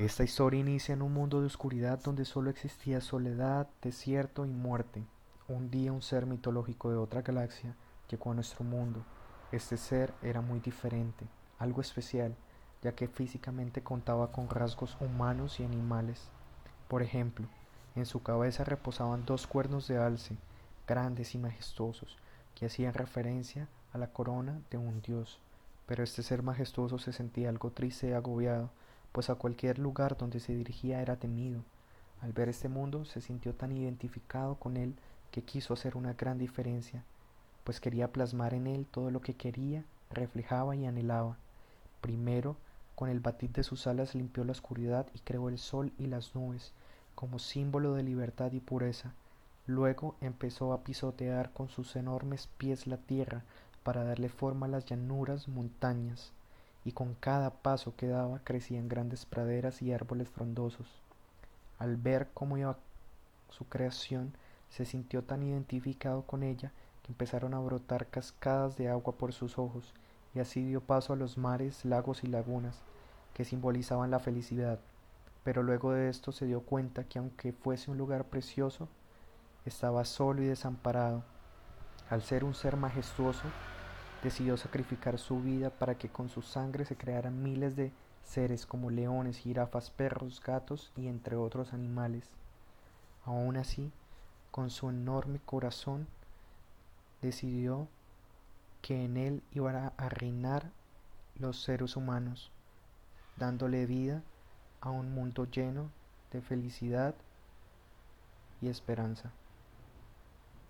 Esta historia inicia en un mundo de oscuridad donde solo existía soledad, desierto y muerte. Un día un ser mitológico de otra galaxia llegó a nuestro mundo. Este ser era muy diferente, algo especial, ya que físicamente contaba con rasgos humanos y animales. Por ejemplo, en su cabeza reposaban dos cuernos de alce, grandes y majestuosos, que hacían referencia a la corona de un dios. Pero este ser majestuoso se sentía algo triste y agobiado, pues a cualquier lugar donde se dirigía era temido. Al ver este mundo se sintió tan identificado con él que quiso hacer una gran diferencia, pues quería plasmar en él todo lo que quería, reflejaba y anhelaba. Primero, con el batir de sus alas limpió la oscuridad y creó el sol y las nubes, como símbolo de libertad y pureza. Luego empezó a pisotear con sus enormes pies la tierra para darle forma a las llanuras, montañas y con cada paso que daba crecían grandes praderas y árboles frondosos. Al ver cómo iba su creación, se sintió tan identificado con ella que empezaron a brotar cascadas de agua por sus ojos, y así dio paso a los mares, lagos y lagunas, que simbolizaban la felicidad. Pero luego de esto se dio cuenta que aunque fuese un lugar precioso, estaba solo y desamparado. Al ser un ser majestuoso, decidió sacrificar su vida para que con su sangre se crearan miles de seres como leones, jirafas, perros, gatos y entre otros animales. Aún así, con su enorme corazón, decidió que en él iban a reinar los seres humanos, dándole vida a un mundo lleno de felicidad y esperanza.